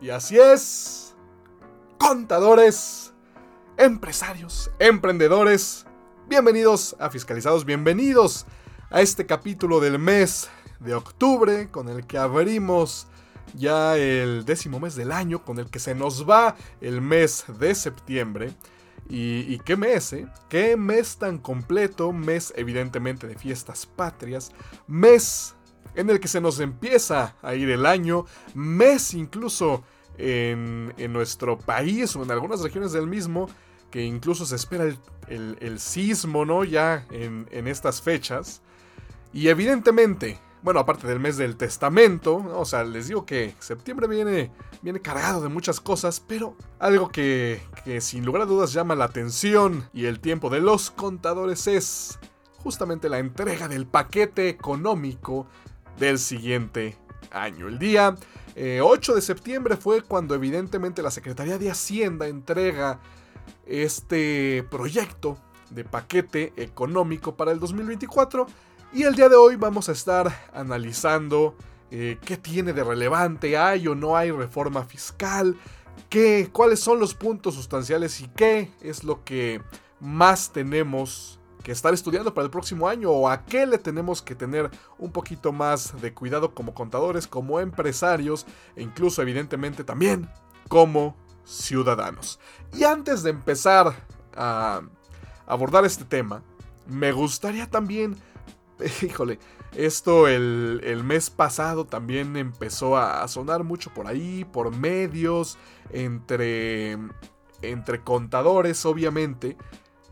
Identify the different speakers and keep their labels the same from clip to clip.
Speaker 1: Y así es, contadores, empresarios, emprendedores, bienvenidos a Fiscalizados, bienvenidos a este capítulo del mes de octubre con el que abrimos ya el décimo mes del año, con el que se nos va el mes de septiembre. Y, qué mes, ¿eh? Qué mes tan completo, mes evidentemente de fiestas patrias, mes en el que se nos empieza a ir el año, mes incluso en, nuestro país o en algunas regiones del mismo, que incluso se espera el, sismo, ¿no? Ya en, en, estas fechas. Y evidentemente, bueno, aparte del mes del testamento, o sea, les digo que septiembre viene, viene cargado de muchas cosas, pero algo que, que sin lugar a dudas llama la atención y el tiempo de los contadores es justamente la entrega del paquete económico del siguiente año. El día 8 eh, de septiembre fue cuando evidentemente la Secretaría de Hacienda entrega este proyecto de paquete económico para el 2024 y el día de hoy vamos a estar analizando eh, qué tiene de relevante, hay o no hay reforma fiscal, qué, cuáles son los puntos sustanciales y qué es lo que más tenemos que estar estudiando para el próximo año o a qué le tenemos que tener un poquito más de cuidado como contadores, como empresarios e incluso evidentemente también como ciudadanos. Y antes de empezar a abordar este tema, me gustaría también, híjole, esto el, el, mes pasado también empezó a sonar mucho por ahí, por medios, entre, entre contadores obviamente,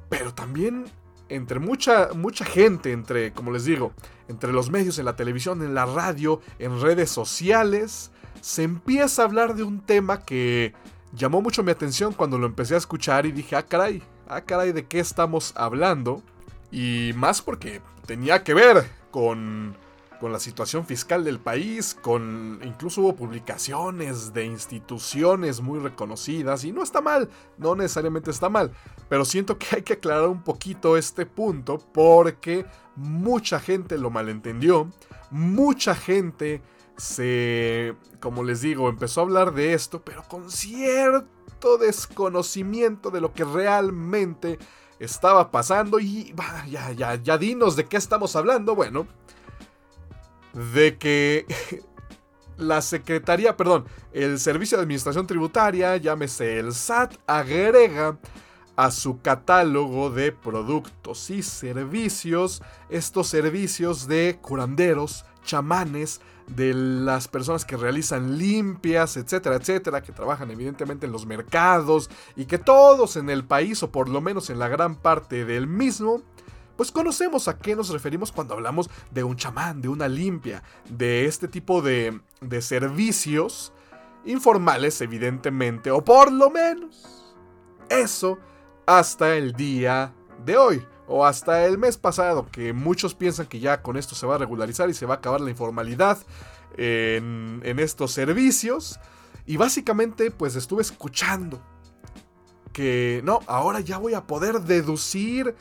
Speaker 1: pero también entre mucha, mucha gente, entre, como les digo, entre los medios, en la televisión, en la radio, en redes sociales, se empieza a hablar de un tema que llamó mucho mi atención cuando lo empecé a escuchar y dije, ah, caray, ah, caray, ¿de qué estamos hablando? Y más porque tenía que ver con con la situación fiscal del país, con incluso hubo publicaciones de instituciones muy reconocidas y no está mal, no necesariamente está mal, pero siento que hay que aclarar un poquito este punto porque mucha gente lo malentendió, mucha gente se, como les digo, empezó a hablar de esto, pero con cierto desconocimiento de lo que realmente estaba pasando y ya, ya, ya dinos de qué estamos hablando, bueno de que la Secretaría, perdón, el Servicio de Administración Tributaria, llámese el SAT, agrega a su catálogo de productos y servicios estos servicios de curanderos, chamanes, de las personas que realizan limpias, etcétera, etcétera, que trabajan evidentemente en los mercados y que todos en el país, o por lo menos en la gran parte del mismo, pues conocemos a qué nos referimos cuando hablamos de un chamán, de una limpia, de este tipo de, de servicios informales, evidentemente, o por lo menos eso hasta el día de hoy o hasta el mes pasado, que muchos piensan que ya con esto se va a regularizar y se va a acabar la informalidad en, en estos servicios. Y básicamente pues estuve escuchando que no, ahora ya voy a poder deducir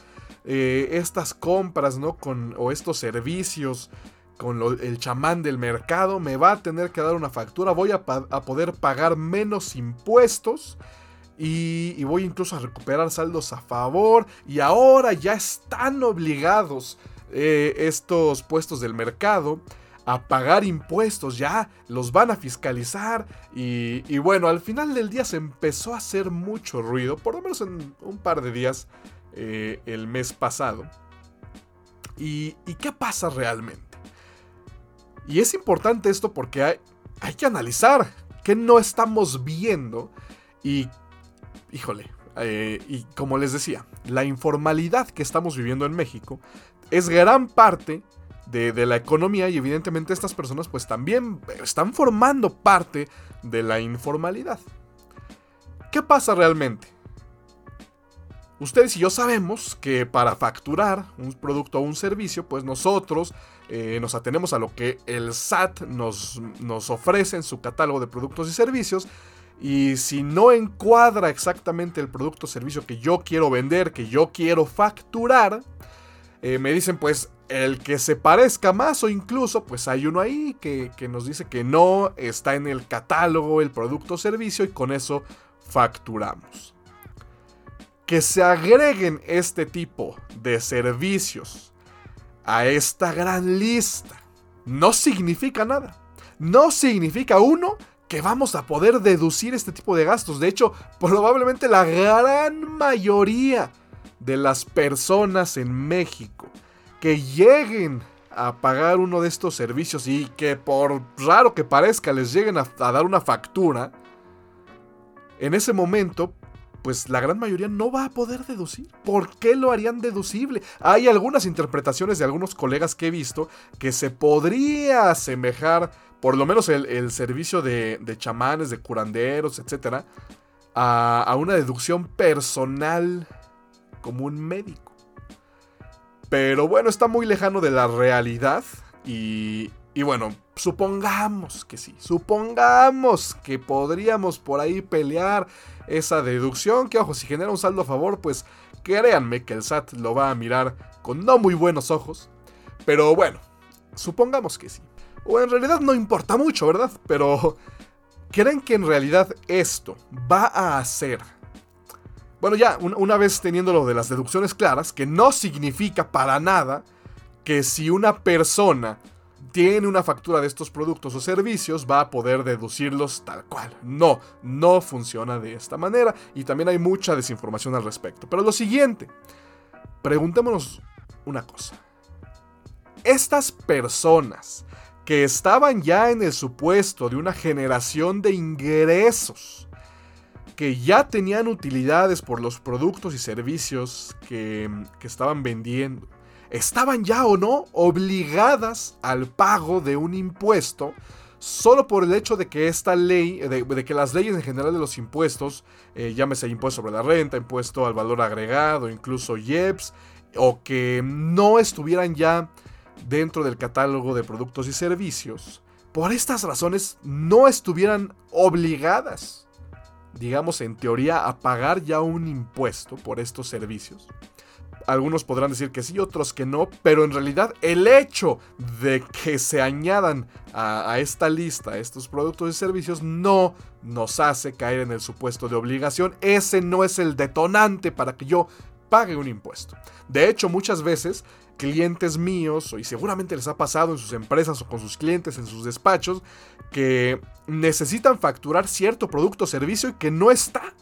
Speaker 1: eh, estas compras, ¿no? Con, o estos servicios con el chamán del mercado, me va a tener que dar una factura, voy a, poder pagar menos impuestos y, voy incluso a recuperar saldos a favor y ahora ya están obligados eh, estos puestos del mercado a pagar impuestos, ya los van a fiscalizar y, y, bueno, al final del día se empezó a hacer mucho ruido, por lo menos en un par de días eh, el mes pasado. ¿Y, qué pasa realmente? Y es importante esto porque hay, hay que analizar qué no estamos viendo y, híjole, eh, y como les decía, la informalidad que estamos viviendo en México es gran parte de, de, la economía y evidentemente estas personas pues también están formando parte de la informalidad. ¿Qué pasa realmente? Ustedes y yo sabemos que para facturar un producto o un servicio, pues nosotros eh, nos atenemos a lo que el SAT nos, nos ofrece en su catálogo de productos y servicios. Y si no encuadra exactamente el producto o servicio que yo quiero vender, que yo quiero facturar, eh, me dicen pues el que se parezca más o incluso pues hay uno ahí que, que nos dice que no está en el catálogo el producto o servicio y con eso facturamos. Que se agreguen este tipo de servicios a esta gran lista no significa nada. No significa uno que vamos a poder deducir este tipo de gastos. De hecho, probablemente la gran mayoría de las personas en México que lleguen a pagar uno de estos servicios y que por raro que parezca les lleguen a, dar una factura, en ese momento, pues la gran mayoría no va a poder deducir. ¿Por qué lo harían deducible? Hay algunas interpretaciones de algunos colegas que he visto que se podría asemejar, por lo menos el, servicio de, chamanes, de curanderos, etc., a, a una deducción personal como un médico. Pero bueno, está muy lejano de la realidad y, y bueno, supongamos que sí, supongamos que podríamos por ahí pelear esa deducción, que ojo, si genera un saldo a favor, pues créanme que el SAT lo va a mirar con no muy buenos ojos. Pero bueno, supongamos que sí. O en realidad no importa mucho, ¿verdad? Pero ¿creen que en realidad esto va a hacer bueno, ya, una vez teniendo lo de las deducciones claras, que no significa para nada que si una persona tiene una factura de estos productos o servicios va a poder deducirlos tal cual. No, no funciona de esta manera y también hay mucha desinformación al respecto. Pero lo siguiente, preguntémonos una cosa. Estas personas que estaban ya en el supuesto de una generación de ingresos, que ya tenían utilidades por los productos y servicios que, estaban vendiendo, estaban ya o no obligadas al pago de un impuesto solo por el hecho de que esta ley, de, que las leyes en general de los impuestos, eh, llámese impuesto sobre la renta, impuesto al valor agregado, incluso IEPS, o que no estuvieran ya dentro del catálogo de productos y servicios, por estas razones no estuvieran obligadas digamos en teoría, a pagar ya un impuesto por estos servicios. Algunos podrán decir que sí, otros que no, pero en realidad el hecho de que se añadan a, esta lista estos productos y servicios no nos hace caer en el supuesto de obligación. Ese no es el detonante para que yo pague un impuesto. De hecho, muchas veces clientes míos, y seguramente les ha pasado en sus empresas o con sus clientes en sus despachos, que necesitan facturar cierto producto o servicio y que no está,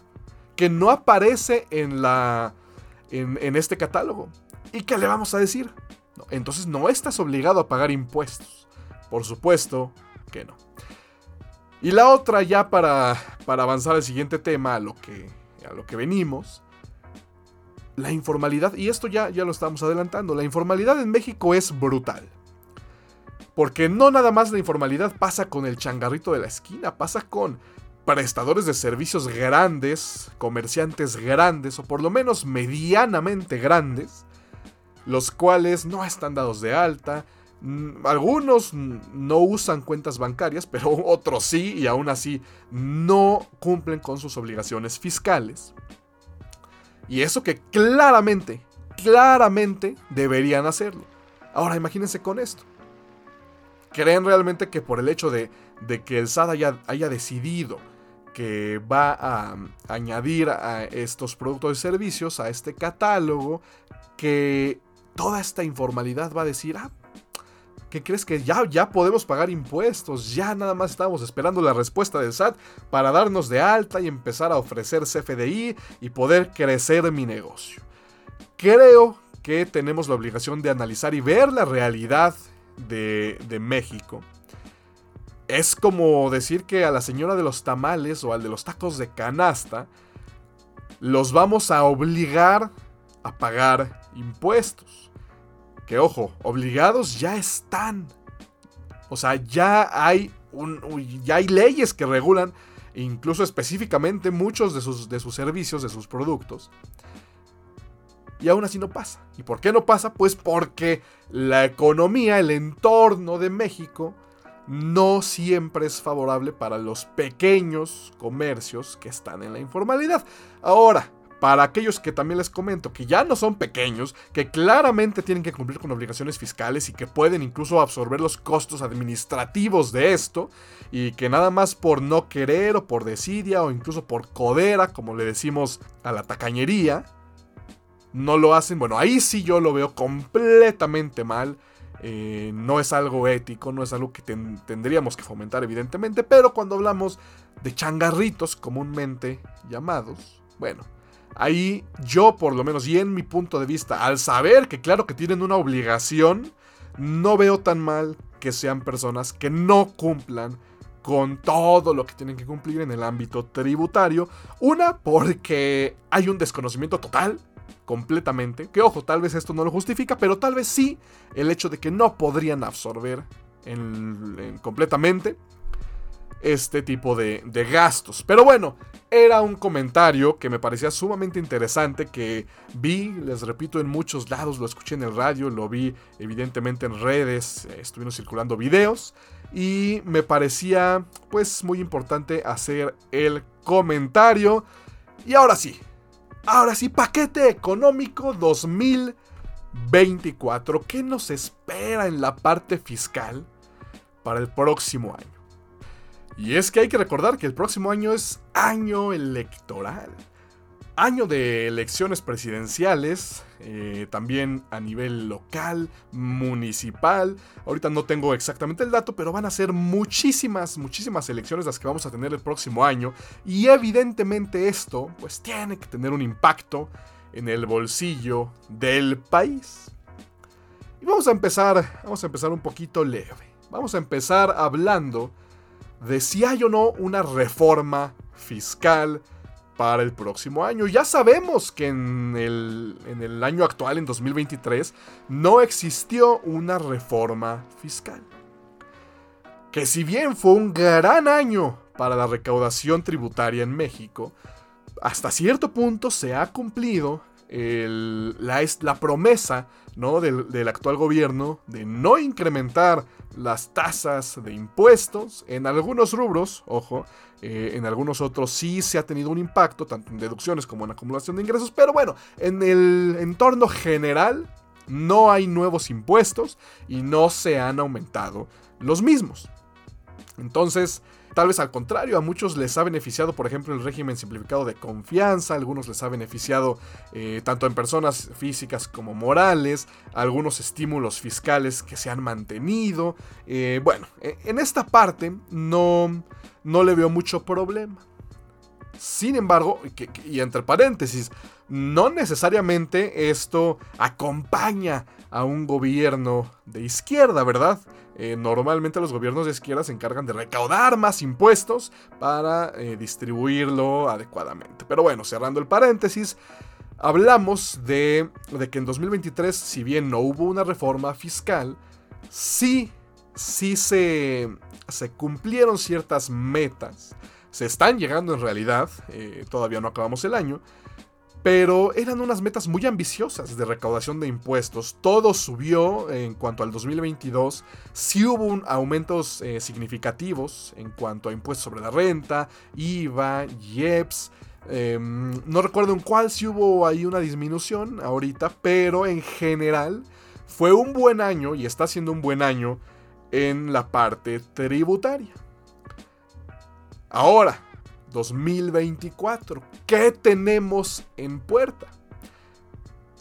Speaker 1: que no aparece en, la, en, este catálogo. ¿Y qué le vamos a decir? entonces no estás obligado a pagar impuestos. Por supuesto que no. Y la otra ya para, para avanzar al siguiente tema, a lo que, a lo que venimos, la informalidad, y esto ya, ya lo estamos adelantando, la informalidad en México es brutal. Porque no nada más la informalidad pasa con el changarrito de la esquina, pasa con prestadores de servicios grandes, comerciantes grandes, o por lo menos medianamente grandes, los cuales no están dados de alta, mm, algunos no usan cuentas bancarias, pero otros sí, y aún así no cumplen con sus obligaciones fiscales. Y eso que claramente, claramente deberían hacerlo. Ahora imagínense con esto. ¿Creen realmente que por el hecho de, que el SAT haya, decidido que va a, añadir a estos productos y servicios a este catálogo, que toda esta informalidad va a decir, ah, ¿qué crees que ya, ya podemos pagar impuestos? Ya nada más estamos esperando la respuesta del SAT para darnos de alta y empezar a ofrecer CFDI y poder crecer mi negocio. Creo que tenemos la obligación de analizar y ver la realidad de, de México. Es como decir que a la señora de los tamales o al de los tacos de canasta los vamos a obligar a pagar impuestos. Que ojo, obligados ya están. O sea, ya hay, un, ya hay leyes que regulan incluso específicamente muchos de sus, de sus servicios, de sus productos. Y aún así no pasa. ¿Y por qué no pasa? Pues porque la economía, el entorno de México, no siempre es favorable para los pequeños comercios que están en la informalidad. Ahora, para aquellos que también les comento que ya no son pequeños, que claramente tienen que cumplir con obligaciones fiscales y que pueden incluso absorber los costos administrativos de esto, y que nada más por no querer o por desidia o incluso por codera, como le decimos a la tacañería, no lo hacen, bueno, ahí sí yo lo veo completamente mal. Eh, no es algo ético, no es algo que tendríamos que fomentar, evidentemente, pero cuando hablamos de changarritos comúnmente llamados, bueno, Ahí yo, por lo menos, y en mi punto de vista, al saber que claro que tienen una obligación, no veo tan mal que sean personas que no cumplan con todo lo que tienen que cumplir en el ámbito tributario. Una, porque hay un desconocimiento total, completamente, que ojo, tal vez esto no lo justifica, pero tal vez sí el hecho de que no podrían absorber completamente este tipo de, gastos. Pero bueno, era un comentario que me parecía sumamente interesante, que vi, les repito, en muchos lados, lo escuché en el radio, lo vi evidentemente en redes, eh, estuvieron circulando videos y me parecía pues muy importante hacer el comentario. Y ahora sí, ahora sí, paquete económico 2024. ¿Qué nos espera en la parte fiscal para el próximo año? Y es que hay que recordar que el próximo año es año electoral. Año de elecciones presidenciales, eh, también a nivel local, municipal. Ahorita no tengo exactamente el dato, pero van a ser muchísimas, muchísimas elecciones las que vamos a tener el próximo año. Y evidentemente esto, pues tiene que tener un impacto en el bolsillo del país. Y vamos a empezar, vamos a empezar un poquito leve. Vamos a empezar hablando de si hay o no una reforma fiscal para el próximo año. Ya sabemos que en el, en el año actual, en 2023, no existió una reforma fiscal. Que si bien fue un gran año para la recaudación tributaria en México, hasta cierto punto se ha cumplido la, promesa ¿no? del, del, actual gobierno de no incrementar las tasas de impuestos. En algunos rubros, ojo, eh, en algunos otros sí se ha tenido un impacto, tanto en deducciones como en acumulación de ingresos. Pero bueno, en el entorno general no hay nuevos impuestos y no se han aumentado los mismos. Entonces, Tal vez al contrario, a muchos les ha beneficiado, por ejemplo, el régimen simplificado de confianza, a algunos les ha beneficiado eh, tanto en personas físicas como morales, algunos estímulos fiscales que se han mantenido. Eh, bueno, e, en esta parte no, no le veo mucho problema. Sin embargo, y entre paréntesis, no necesariamente esto acompaña a un gobierno de izquierda, ¿verdad? Eh, normalmente los gobiernos de izquierda se encargan de recaudar más impuestos para eh, distribuirlo adecuadamente. Pero bueno, cerrando el paréntesis, hablamos de, que en 2023, si bien no hubo una reforma fiscal, sí, sí se, se cumplieron ciertas metas. Se están llegando en realidad, eh, todavía no acabamos el año, pero eran unas metas muy ambiciosas de recaudación de impuestos. Todo subió en cuanto al 2022. Sí hubo aumentos eh, significativos en cuanto a impuestos sobre la renta, IVA, IEPS. Em, no recuerdo en cuál sí hubo ahí una disminución ahorita, pero en general fue un buen año y está siendo un buen año en la parte tributaria. Ahora, 2024. ¿Qué tenemos en puerta?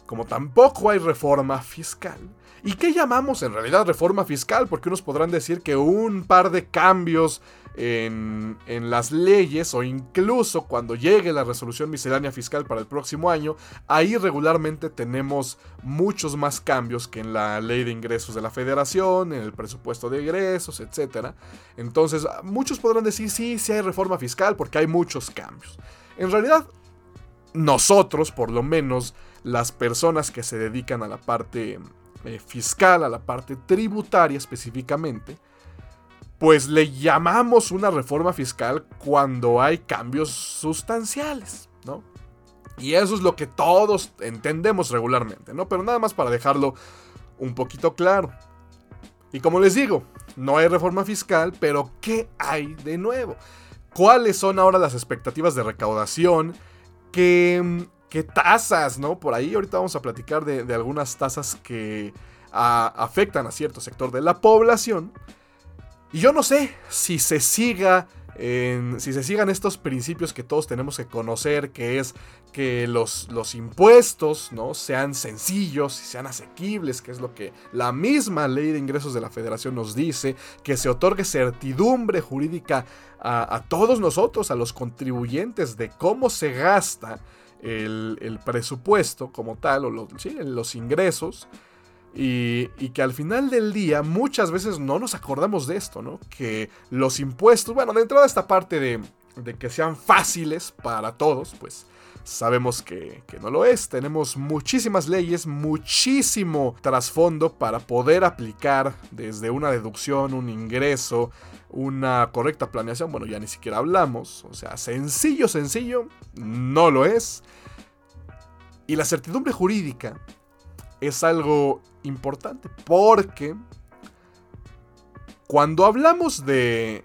Speaker 1: Como tampoco hay reforma fiscal. ¿Y qué llamamos en realidad reforma fiscal? Porque unos podrán decir que un par de cambios en, las leyes o incluso cuando llegue la resolución miscelánea fiscal para el próximo año, ahí regularmente tenemos muchos más cambios que en la ley de ingresos de la federación, en el presupuesto de ingresos, etc. Entonces, muchos podrán decir, sí, sí hay reforma fiscal porque hay muchos cambios. En realidad, nosotros, por lo menos, las personas que se dedican a la parte eh, fiscal, a la parte tributaria específicamente, pues le llamamos una reforma fiscal cuando hay cambios sustanciales, ¿no? Y eso es lo que todos entendemos regularmente, ¿no? Pero nada más para dejarlo un poquito claro. Y como les digo, no hay reforma fiscal, pero ¿qué hay de nuevo? ¿Cuáles son ahora las expectativas de recaudación? ¿Qué, qué tasas, ¿no? Por ahí ahorita vamos a platicar de, algunas tasas que afectan a cierto sector de la población. Y yo no sé si se siga si se sigan estos principios que todos tenemos que conocer, que es que los, los impuestos ¿no? sean sencillos y sean asequibles, que es lo que la misma ley de ingresos de la federación nos dice, que se otorgue certidumbre jurídica a, todos nosotros, a los contribuyentes, de cómo se gasta el, presupuesto como tal, o los ingresos. Y, que al final del día muchas veces no nos acordamos de esto, ¿no? Que los impuestos, bueno, de esta parte de, que sean fáciles para todos, pues sabemos que, que, no lo es. Tenemos muchísimas leyes, muchísimo trasfondo para poder aplicar desde una deducción, un ingreso, una correcta planeación. Bueno, ya ni siquiera hablamos. O sea, sencillo, sencillo, no lo es. Y la certidumbre jurídica es algo importante porque cuando hablamos de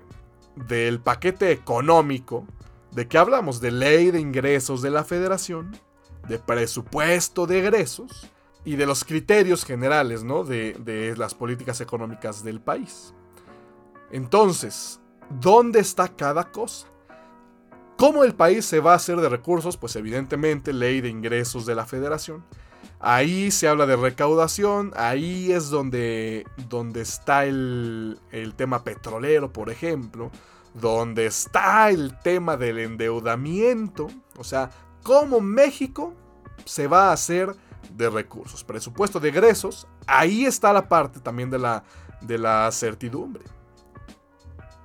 Speaker 1: del paquete económico, de qué hablamos de ley de ingresos de la federación, de presupuesto de egresos y de los criterios generales ¿no? de, de las políticas económicas del país. Entonces, ¿dónde está cada cosa? ¿Cómo el país se va a hacer de recursos? Pues evidentemente ley de ingresos de la federación. Ahí se habla de recaudación, ahí es donde, donde está el, el tema petrolero, por ejemplo, donde está el tema del endeudamiento, o sea, cómo México se va a hacer de recursos, presupuesto de egresos, ahí está la parte también de la, de la certidumbre.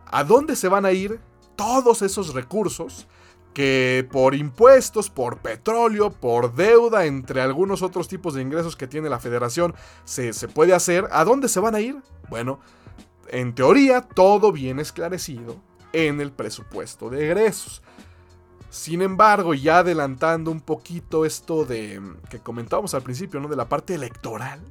Speaker 1: ¿A dónde se van a ir todos esos recursos que por impuestos, por petróleo, por deuda, entre algunos otros tipos de ingresos que tiene la federación, se, puede hacer. ¿A dónde se van a ir? Bueno, en teoría todo viene esclarecido en el presupuesto de egresos. Sin embargo, ya adelantando un poquito esto de que comentábamos al principio, ¿no? De la parte electoral.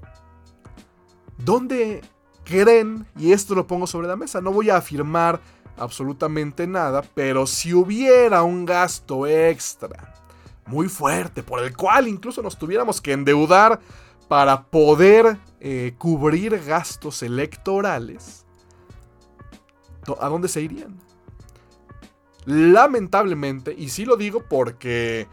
Speaker 1: ¿Dónde creen? Y esto lo pongo sobre la mesa. No voy a afirmar absolutamente nada, pero si hubiera un gasto extra muy fuerte por el cual incluso nos tuviéramos que endeudar para poder eh, cubrir gastos electorales, ¿a dónde se irían? Lamentablemente, y sí lo digo porque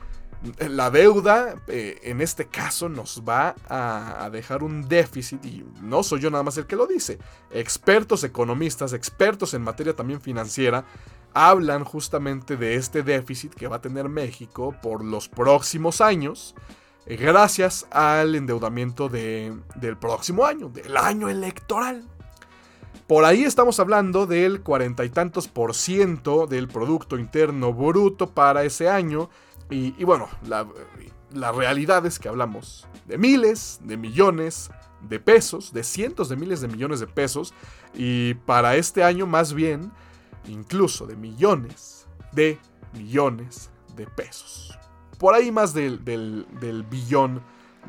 Speaker 1: la deuda eh, en este caso nos va a, dejar un déficit y no soy yo nada más el que lo dice. Expertos economistas, expertos en materia también financiera, hablan justamente de este déficit que va a tener México por los próximos años eh, gracias al endeudamiento del próximo año, del año electoral. Por ahí estamos hablando del cuarenta y tantos por ciento del Producto Interno Bruto para ese año y, bueno, la, realidad es que hablamos de miles, de millones de pesos, de cientos de miles de millones de pesos, y para este año más bien, incluso de millones de millones de pesos. Por ahí más del, del, billón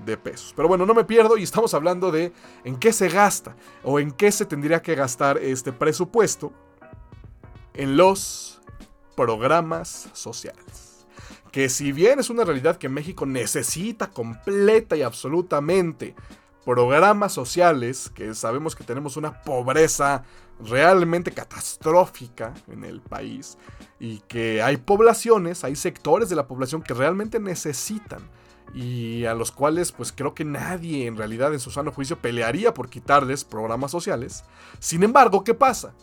Speaker 1: de pesos. Pero bueno, no me pierdo y estamos hablando de en qué se gasta o en qué se tendría que gastar este presupuesto en los programas sociales que si bien es una realidad que México necesita completa y absolutamente programas sociales, que sabemos que tenemos una pobreza realmente catastrófica en el país y que hay poblaciones, hay sectores de la población que realmente necesitan y a los cuales pues creo que nadie en realidad en su sano juicio pelearía por quitarles programas sociales. Sin embargo, ¿qué pasa?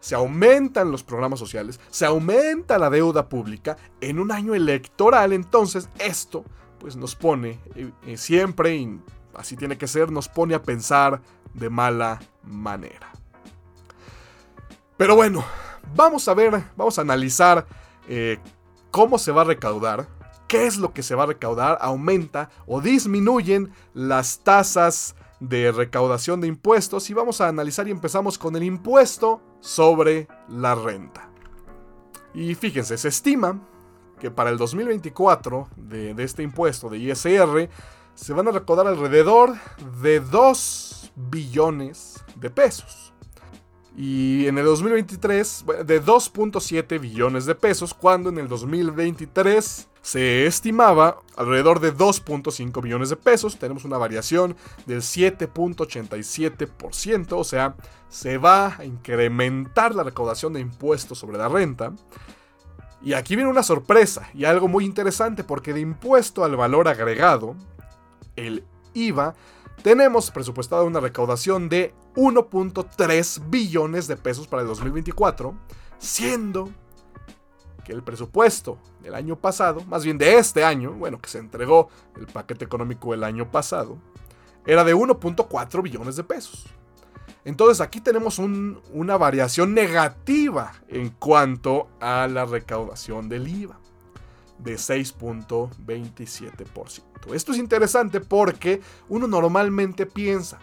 Speaker 1: Se aumentan los programas sociales, se aumenta la deuda pública en un año electoral, entonces esto pues nos pone eh, eh, siempre, y así tiene que ser, nos pone a pensar de mala manera. Pero bueno, vamos a ver, vamos a analizar eh, cómo se va a recaudar, qué es lo que se va a recaudar, aumenta o disminuyen las tasas de recaudación de impuestos y vamos a analizar y empezamos con el impuesto sobre la renta. Y fíjense, se estima que para el 2024 de, este impuesto de ISR se van a recaudar alrededor de 2 billones de pesos. Y en el 2023 de 2.7 billones de pesos, cuando en el 2023 se estimaba alrededor de 2.5 billones de pesos. Tenemos una variación del 7.87%, o sea, se va a incrementar la recaudación de impuestos sobre la renta. Y aquí viene una sorpresa y algo muy interesante porque de impuesto al valor agregado, el IVA, tenemos presupuestada una recaudación de 1.3 billones de pesos para el 2024, siendo el presupuesto del año pasado, más bien de este año, bueno, que se entregó el paquete económico el año pasado, era de 1.4 billones de pesos. Entonces aquí tenemos una variación negativa en cuanto a la recaudación del IVA de 6.27%. Esto es interesante porque uno normalmente piensa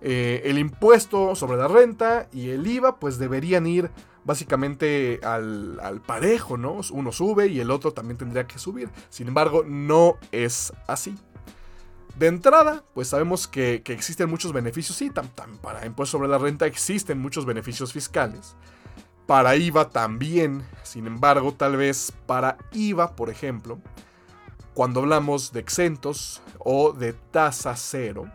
Speaker 1: eh, el impuesto sobre la renta y el IVA pues deberían ir básicamente al, al, parejo, ¿no? Uno sube y el otro también tendría que subir. Sin embargo, no es así. De entrada, pues sabemos que, existen muchos beneficios, sí, para impuestos sobre la renta existen muchos beneficios fiscales. Para IVA también, sin embargo, tal vez para IVA, por ejemplo, cuando hablamos de exentos o de tasa cero,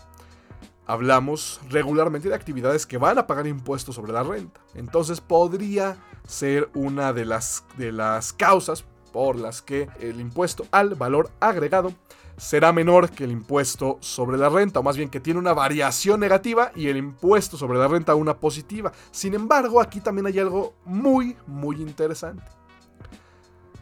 Speaker 1: hablamos regularmente de actividades que van a pagar impuestos sobre la renta. Entonces podría ser una de las, de las causas por las que el impuesto al valor agregado será menor que el impuesto sobre la renta, o más bien que tiene una variación negativa y el impuesto sobre la renta una positiva. Sin embargo, aquí también hay algo muy, muy interesante.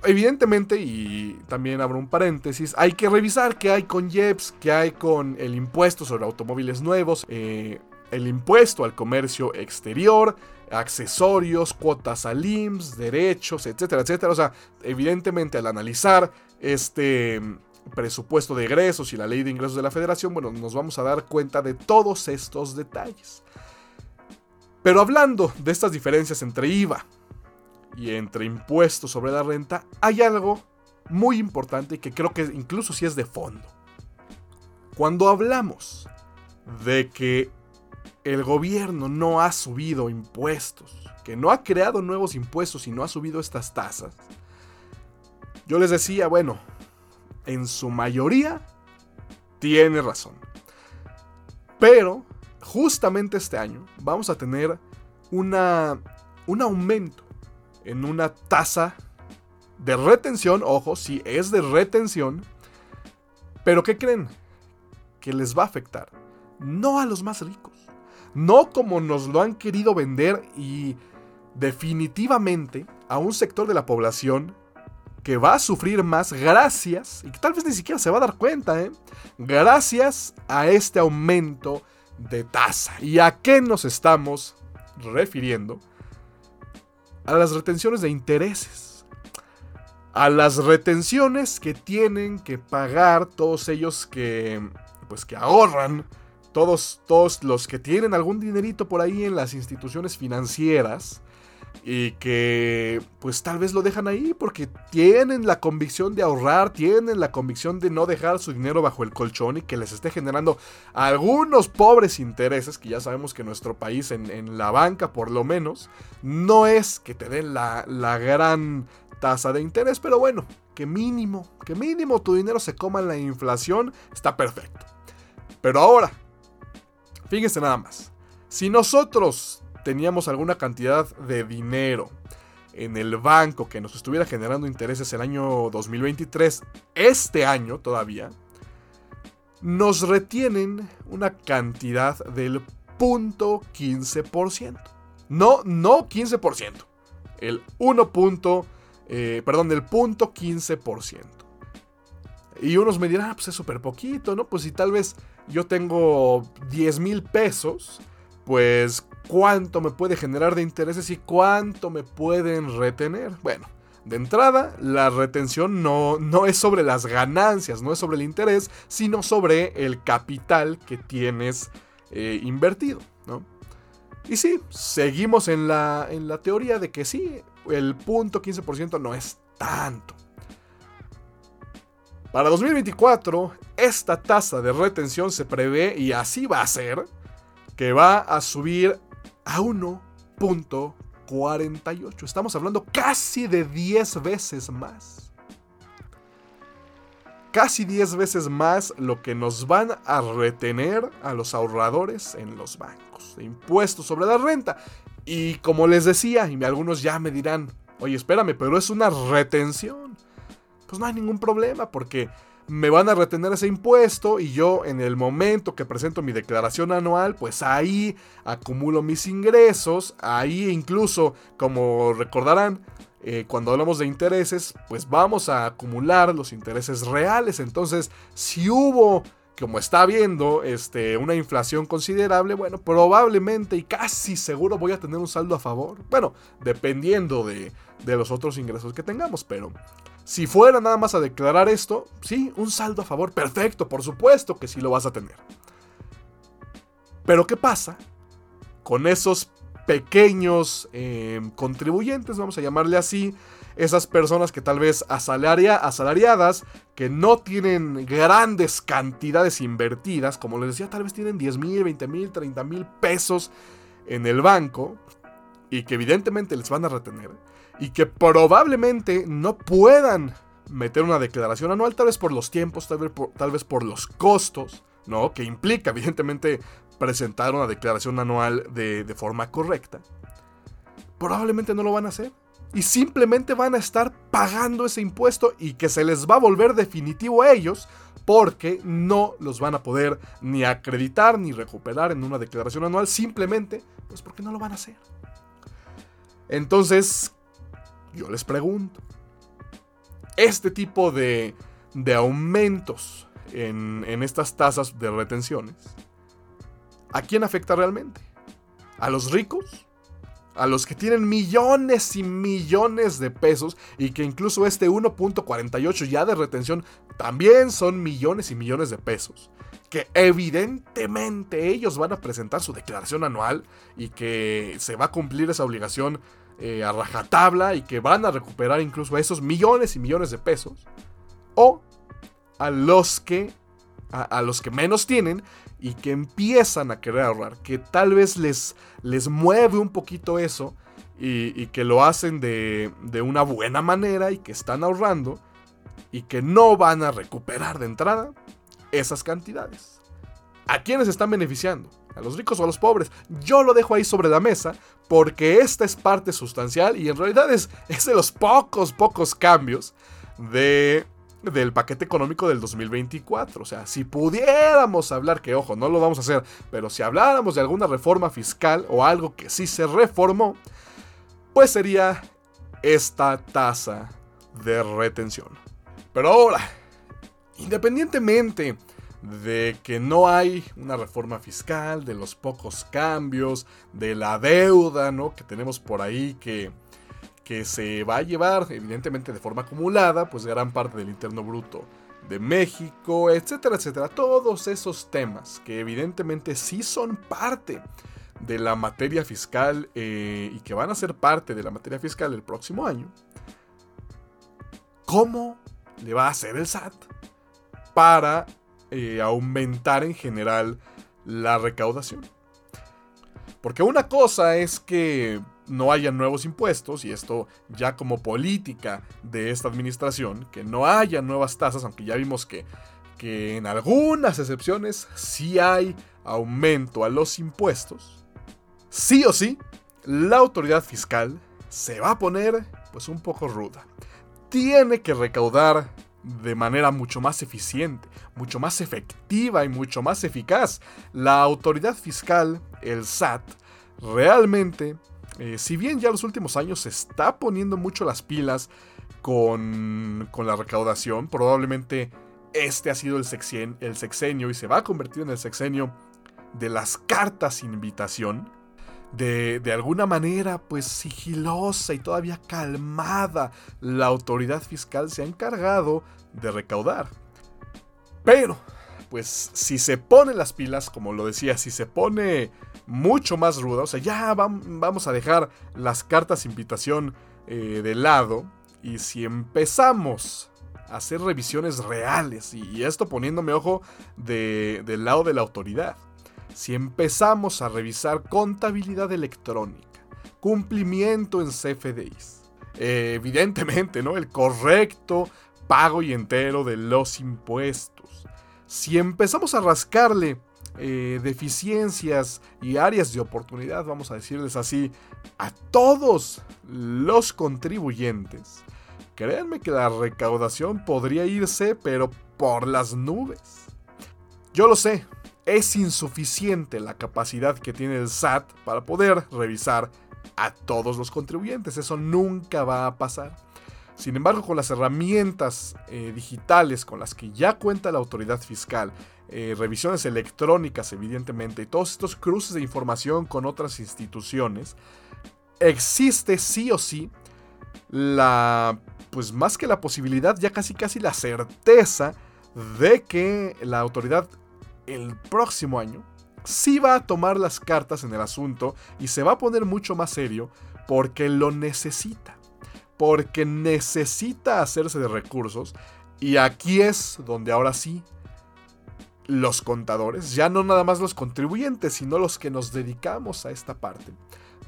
Speaker 1: Evidentemente, y también abro un paréntesis, hay que revisar qué hay con JEPS, qué hay con el impuesto sobre automóviles nuevos, eh, el impuesto al comercio exterior, accesorios, cuotas al IMSS, derechos, etcétera, etcétera. O sea, evidentemente al analizar este presupuesto de egresos y la ley de ingresos de la federación, bueno, nos vamos a dar cuenta de todos estos detalles. Pero hablando de estas diferencias entre IVA y entre impuestos sobre la renta, hay algo muy importante que creo que incluso si es de fondo. Cuando hablamos de que el gobierno no ha subido impuestos, que no ha creado nuevos impuestos y no ha subido estas tasas, yo les decía, bueno, en su mayoría, tiene razón. Pero, justamente este año, vamos a tener una, un aumento en una tasa de retención, ojo, si es de retención, pero ¿qué creen? Que les va a afectar. No a los más ricos. No como nos lo han querido vender y definitivamente a un sector de la población que va a sufrir más gracias, y que tal vez ni siquiera se va a dar cuenta, ¿eh? gracias a este aumento de tasa. ¿Y a qué nos estamos refiriendo? A las retenciones de intereses. A las retenciones que tienen que pagar todos ellos que, pues, que ahorran, todos, todos los que tienen algún dinerito por ahí en las instituciones financieras y que pues tal vez lo dejan ahí porque tienen la convicción de ahorrar, tienen la convicción de no dejar su dinero bajo el colchón y que les esté generando algunos pobres intereses, que ya sabemos que nuestro país en, la banca por lo menos no es que te den la, la gran tasa de interés, pero bueno, que mínimo, que mínimo tu dinero se coma en la inflación, está perfecto. Pero ahora, fíjense nada más, si nosotros teníamos alguna cantidad de dinero en el banco que nos estuviera generando intereses el año 2023, este año todavía, nos retienen una cantidad del punto 15%. No, no 15%. El 1 punto, eh, perdón, del punto 15%. Y unos me dirán, ah, pues es súper poquito, ¿no? Pues si tal vez yo tengo 10 mil pesos, pues cuánto me puede generar de intereses y cuánto me pueden retener. Bueno, de entrada, la retención no, no, es sobre las ganancias, no es sobre el interés, sino sobre el capital que tienes eh, invertido. ¿no? Y sí, seguimos en la, en la teoría de que sí, el punto 15% no es tanto. Para 2024, esta tasa de retención se prevé, y así va a ser, que va a subir a 1.48. Estamos hablando casi de 10 veces más. Casi 10 veces más lo que nos van a retener a los ahorradores en los bancos impuestos sobre la renta. Y como les decía, y algunos ya me dirán, oye, espérame, pero es una retención. Pues no hay ningún problema porque me van a retener ese impuesto y yo en el momento que presento mi declaración anual, pues ahí acumulo mis ingresos, ahí incluso, como recordarán, eh, cuando hablamos de intereses, pues vamos a acumular los intereses reales. Entonces, si hubo, como está viendo, este, una inflación considerable, bueno, probablemente y casi seguro voy a tener un saldo a favor. Bueno, dependiendo de, de los otros ingresos que tengamos, pero si fuera nada más a declarar esto, sí, un saldo a favor, perfecto, por supuesto que sí lo vas a tener. Pero ¿qué pasa con esos pequeños em, contribuyentes, vamos a llamarle así, esas personas que tal vez asalariadas, que no tienen grandes cantidades invertidas, como les decía, tal vez tienen 10 mil, 20 mil, 30 mil pesos en el banco y que evidentemente les van a retener y que probablemente no puedan meter una declaración anual, tal vez por los tiempos, tal vez por, los costos, ¿no? Que implica, evidentemente, presentar una declaración anual de forma correcta. Probablemente no lo van a hacer. Y simplemente van a estar pagando ese impuesto y que se les va a volver definitivo a ellos porque no los van a poder ni acreditar ni recuperar en una declaración anual simplemente pues porque no lo van a hacer. Entonces, yo les pregunto, este tipo de, de aumentos en, en estas tasas de retenciones, ¿a quién afecta realmente? ¿A los ricos? a los que tienen millones y millones de pesos y que incluso este 1.48 ya de retención también son millones y millones de pesos. Que evidentemente ellos van a presentar su declaración anual y que se va a cumplir esa obligación eh, a rajatabla y que van a recuperar incluso esos millones y millones de pesos. O a los que, a, los que menos tienen y que empiezan a querer ahorrar, que tal vez les, les mueve un poquito eso y, que lo hacen de, de, una buena manera y que están ahorrando y que no van a recuperar de entrada esas cantidades. ¿A quiénes están beneficiando? ¿A los ricos o a los pobres? Yo lo dejo ahí sobre la mesa porque esta es parte sustancial y en realidad es, es de los pocos, pocos cambios de, del paquete económico del 2024. O sea, si pudiéramos hablar, que ojo, no lo vamos a hacer, pero si habláramos de alguna reforma fiscal o algo que sí se reformó, pues sería esta tasa de retención. Pero ahora, independientemente de que no hay una reforma fiscal, de los pocos cambios, de la deuda ¿no? que tenemos por ahí que, que se va a llevar evidentemente de forma acumulada, pues gran parte del interno bruto de México, etcétera, etcétera. Todos esos temas que evidentemente sí son parte de la materia fiscal eh, y que van a ser parte de la materia fiscal el próximo año. ¿Cómo le va a hacer el SAT para eh, aumentar en general la recaudación. Porque una cosa es que no haya nuevos impuestos, y esto ya como política de esta administración, que no haya nuevas tasas, aunque ya vimos que, que en algunas excepciones sí hay aumento a los impuestos, sí o sí, la autoridad fiscal se va a poner pues un poco ruda. Tiene que recaudar de manera mucho más eficiente, mucho más efectiva y mucho más eficaz. La autoridad fiscal, el SAT, realmente, eh, si bien ya los últimos años se está poniendo mucho las pilas con, con la recaudación, probablemente este ha sido el sexenio, el sexenio y se va a convertir en el sexenio de las cartas invitación. De, de, alguna manera, pues sigilosa y todavía calmada, la autoridad fiscal se ha encargado de recaudar. Pero, pues si se pone las pilas, como lo decía, si se pone mucho más ruda, o sea, ya vamos a dejar las cartas invitación eh, de lado, y si empezamos a hacer revisiones reales, y, esto poniéndome ojo del lado de la autoridad, si empezamos a revisar contabilidad electrónica, cumplimiento en CFDIs, eh, evidentemente, ¿no? El correcto pago y entero de los impuestos. Si empezamos a rascarle eh, deficiencias y áreas de oportunidad, vamos a decirles así, a todos los contribuyentes, créanme que la recaudación podría irse, pero por las nubes. Yo lo sé, es insuficiente la capacidad que tiene el SAT para poder revisar a todos los contribuyentes, eso nunca va a pasar. Sin embargo, con las herramientas eh, digitales con las que ya cuenta la autoridad fiscal, eh, revisiones electrónicas evidentemente, y todos estos cruces de información con otras instituciones, existe sí o sí la, pues más que la posibilidad, ya casi casi la certeza de que la autoridad el próximo año sí va a tomar las cartas en el asunto y se va a poner mucho más serio porque lo necesita porque necesita hacerse de recursos y aquí es donde ahora sí los contadores, ya no nada más los contribuyentes, sino los que nos dedicamos a esta parte,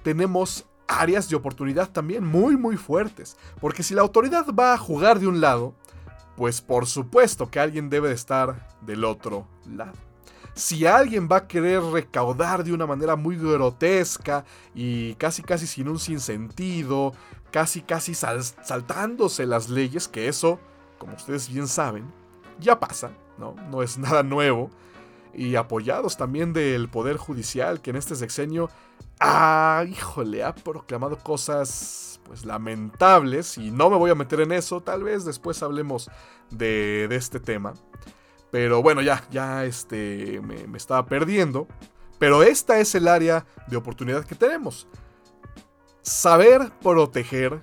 Speaker 1: tenemos áreas de oportunidad también muy muy fuertes, porque si la autoridad va a jugar de un lado, pues por supuesto que alguien debe de estar del otro lado. Si alguien va a querer recaudar de una manera muy grotesca y casi casi sin un sinsentido, casi casi saltándose las leyes, que eso, como ustedes bien saben, ya pasa, ¿no? No es nada nuevo. Y apoyados también del Poder Judicial, que en este sexenio, ah, híjole, ha proclamado cosas, pues, lamentables. Y no me voy a meter en eso, tal vez después hablemos de, de este tema. Pero bueno, ya, ya este, me, me estaba perdiendo. Pero esta es el área de oportunidad que tenemos saber proteger,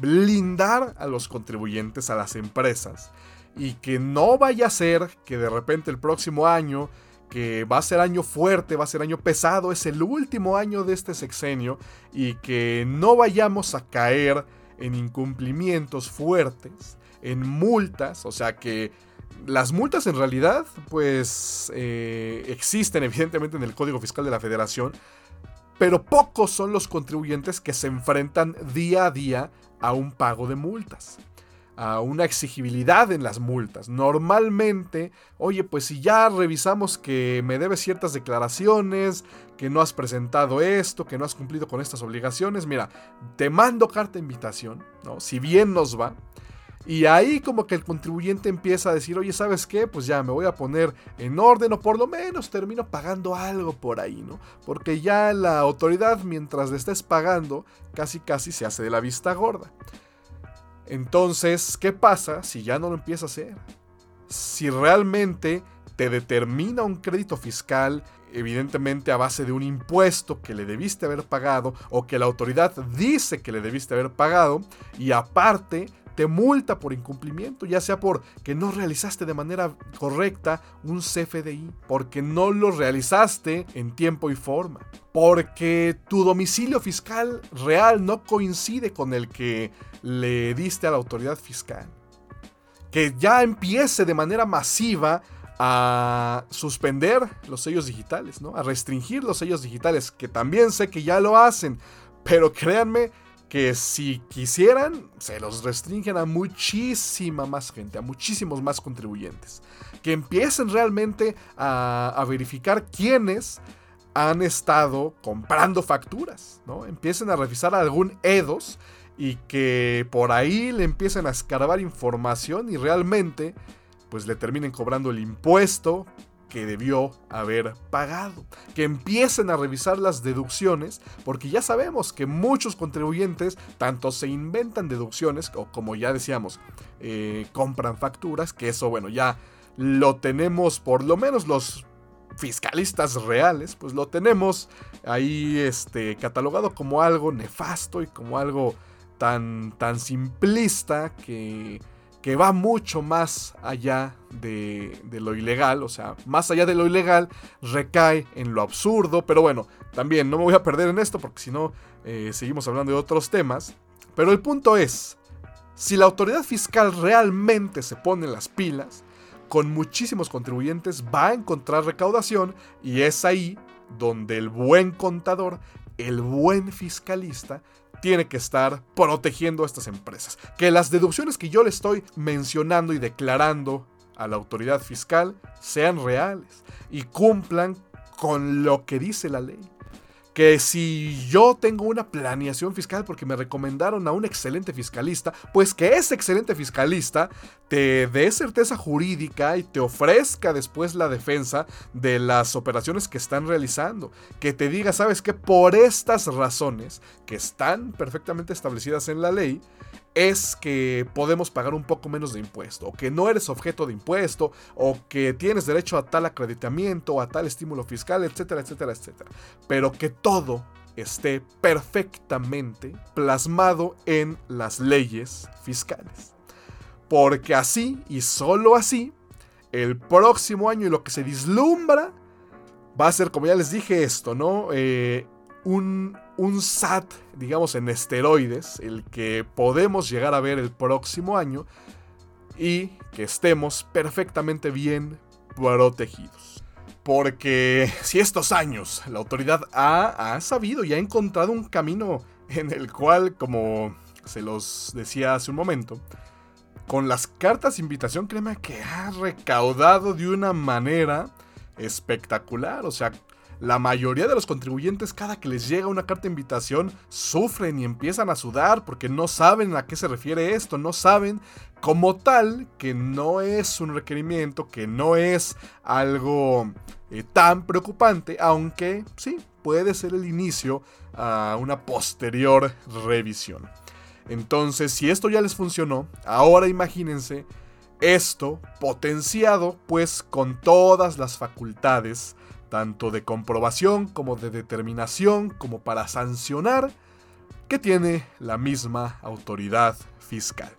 Speaker 1: blindar a los contribuyentes, a las empresas, y que no vaya a ser que de repente el próximo año, que va a ser año fuerte, va a ser año pesado, es el último año de este sexenio, y que no vayamos a caer en incumplimientos fuertes, en multas, o sea que las multas en realidad pues eh, existen evidentemente en el Código Fiscal de la Federación, pero pocos son los contribuyentes que se enfrentan día a día a un pago de multas, a una exigibilidad en las multas. Normalmente, oye, pues si ya revisamos que me debes ciertas declaraciones, que no has presentado esto, que no has cumplido con estas obligaciones, mira, te mando carta de invitación, ¿no? Si bien nos va, y ahí como que el contribuyente empieza a decir, oye, ¿sabes qué? Pues ya me voy a poner en orden o por lo menos termino pagando algo por ahí, ¿no? Porque ya la autoridad mientras le estés pagando casi casi se hace de la vista gorda. Entonces, ¿qué pasa si ya no lo empieza a hacer? Si realmente te determina un crédito fiscal, evidentemente a base de un impuesto que le debiste haber pagado o que la autoridad dice que le debiste haber pagado y aparte te multa por incumplimiento, ya sea porque no realizaste de manera correcta un CFDI, porque no lo realizaste en tiempo y forma, porque tu domicilio fiscal real no coincide con el que le diste a la autoridad fiscal. Que ya empiece de manera masiva a suspender los sellos digitales, ¿no? A restringir los sellos digitales, que también sé que ya lo hacen, pero créanme que si quisieran, se los restringen a muchísima más gente, a muchísimos más contribuyentes. Que empiecen realmente a, verificar quiénes han estado comprando facturas, ¿no? Empiecen a revisar algún EDOS y que por ahí le empiecen a escarbar información y realmente pues le terminen cobrando el impuesto que debió haber pagado. Que empiecen a revisar las deducciones, porque ya sabemos que muchos contribuyentes tanto se inventan deducciones, o como ya decíamos, eh, compran facturas, que eso, bueno, ya lo tenemos, por lo menos los fiscalistas reales, pues lo tenemos ahí este, catalogado como algo nefasto y como algo tan, tan simplista que que va mucho más allá de, lo ilegal, o sea, más allá de lo ilegal, recae en lo absurdo, pero bueno, también no me voy a perder en esto porque si no, eh, seguimos hablando de otros temas, pero el punto es, si la autoridad fiscal realmente se pone las pilas, con muchísimos contribuyentes va a encontrar recaudación y es ahí donde el buen contador, el buen fiscalista, tiene que estar protegiendo a estas empresas. Que las deducciones que yo le estoy mencionando y declarando a la autoridad fiscal sean reales y cumplan con lo que dice la ley que si yo tengo una planeación fiscal porque me recomendaron a un excelente fiscalista, pues que ese excelente fiscalista te dé certeza jurídica y te ofrezca después la defensa de las operaciones que están realizando. Que te diga, sabes que por estas razones que están perfectamente establecidas en la ley, es que podemos pagar un poco menos de impuesto, o que no eres objeto de impuesto, o que tienes derecho a tal acreditamiento, a tal estímulo fiscal, etcétera, etcétera, etcétera. Pero que todo esté perfectamente plasmado en las leyes fiscales. Porque así y solo así, el próximo año y lo que se vislumbra va a ser, como ya les dije esto, ¿no? Eh, un, un SAT, digamos, en esteroides, el que podemos llegar a ver el próximo año y que estemos perfectamente bien protegidos. Porque si estos años la autoridad ha, ha, sabido y ha encontrado un camino en el cual, como se los decía hace un momento, con las cartas de invitación, créeme que ha recaudado de una manera espectacular. O sea, la mayoría de los contribuyentes cada que les llega una carta de invitación sufren y empiezan a sudar porque no saben a qué se refiere esto, no saben como tal que no es un requerimiento, que no es algo eh, tan preocupante, aunque sí, puede ser el inicio a una posterior revisión. Entonces, si esto ya les funcionó, ahora imagínense esto potenciado pues con todas las facultades tanto de comprobación como de determinación como para sancionar, que tiene la misma autoridad fiscal.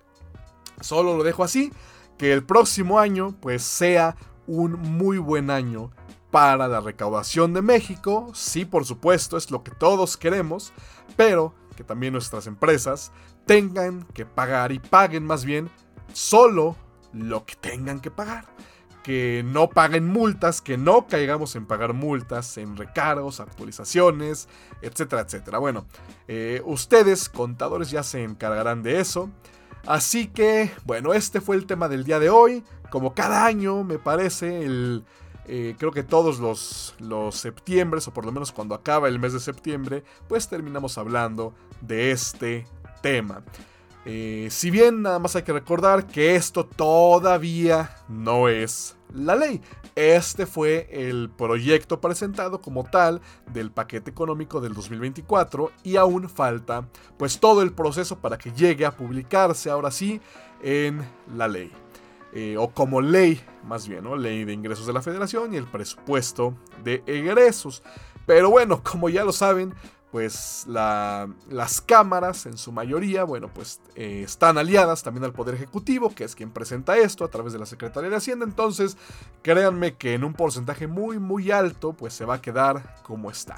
Speaker 1: Solo lo dejo así, que el próximo año pues sea un muy buen año para la recaudación de México, sí por supuesto es lo que todos queremos, pero que también nuestras empresas tengan que pagar y paguen más bien solo lo que tengan que pagar que no paguen multas, que no caigamos en pagar multas, en recargos, actualizaciones, etcétera, etcétera. Bueno, eh, ustedes, contadores, ya se encargarán de eso. Así que, bueno, este fue el tema del día de hoy. Como cada año, me parece, eh, creo que todos los, los septiembre, o por lo menos cuando acaba el mes de septiembre, pues terminamos hablando de este tema. Eh, si bien nada más hay que recordar que esto todavía no es la ley. Este fue el proyecto presentado como tal del paquete económico del 2024 y aún falta pues todo el proceso para que llegue a publicarse ahora sí en la ley. Eh, o como ley, más bien, ¿no? Ley de ingresos de la federación y el presupuesto de egresos. Pero bueno, como ya lo saben, pues las cámaras en su mayoría, bueno, pues eh, están aliadas también al Poder Ejecutivo, que es quien presenta esto a través de la Secretaría de Hacienda. Entonces, créanme que en un porcentaje muy, muy alto, pues se va a quedar como está.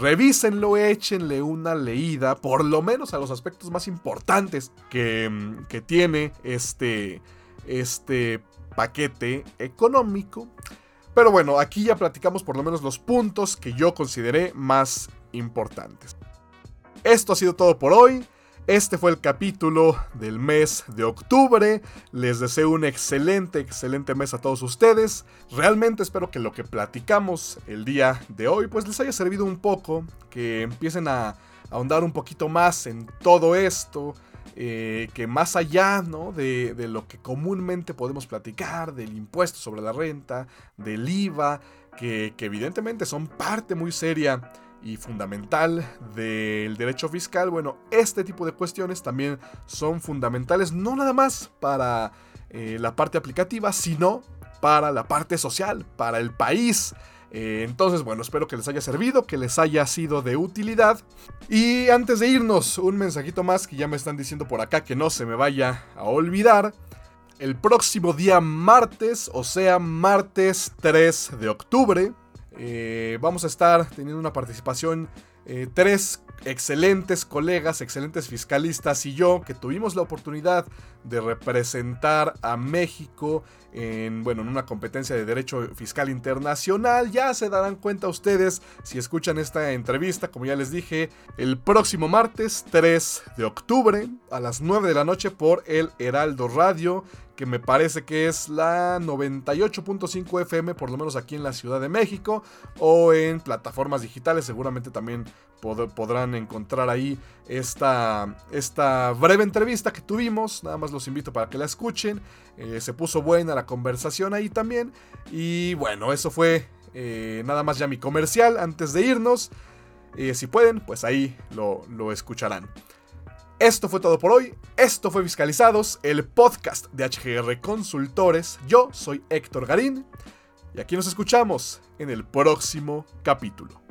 Speaker 1: Revísenlo, échenle una leída, por lo menos a los aspectos más importantes que, mm, que tiene este, este paquete económico. Pero bueno, aquí ya platicamos por lo menos los puntos que yo consideré más importantes. Esto ha sido todo por hoy. Este fue el capítulo del mes de octubre. Les deseo un excelente, excelente mes a todos ustedes. Realmente espero que lo que platicamos el día de hoy pues les haya servido un poco, que empiecen a ahondar un poquito más en todo esto, eh, que más allá ¿no? de, lo que comúnmente podemos platicar, del impuesto sobre la renta, del IVA, que, que evidentemente son parte muy seria y fundamental del derecho fiscal, bueno, este tipo de cuestiones también son fundamentales no nada más para eh, la parte aplicativa, sino para la parte social, para el país. Eh, entonces, bueno, espero que les haya servido, que les haya sido de utilidad. Y antes de irnos, un mensajito más que ya me están diciendo por acá que no se me vaya a olvidar. El próximo día martes, o sea, martes 3 de octubre, eh, vamos a estar teniendo una participación eh, tres excelentes colegas, excelentes fiscalistas y yo que tuvimos la oportunidad de representar a México en, bueno, en una competencia de derecho fiscal internacional. Ya se darán cuenta ustedes si escuchan esta entrevista, como ya les dije, el próximo martes 3 de octubre a las 9 de la noche por el Heraldo Radio que me parece que es la 98.5 FM, por lo menos aquí en la Ciudad de México, o en plataformas digitales, seguramente también podrán encontrar ahí esta, esta breve entrevista que tuvimos, nada más los invito para que la escuchen, eh, se puso buena la conversación ahí también, y bueno, eso fue eh, nada más ya mi comercial antes de irnos, eh, si pueden, pues ahí lo, lo escucharán. Esto fue todo por hoy. Esto fue Fiscalizados, el podcast de HGR Consultores. Yo soy Héctor Garín y aquí nos escuchamos en el próximo capítulo.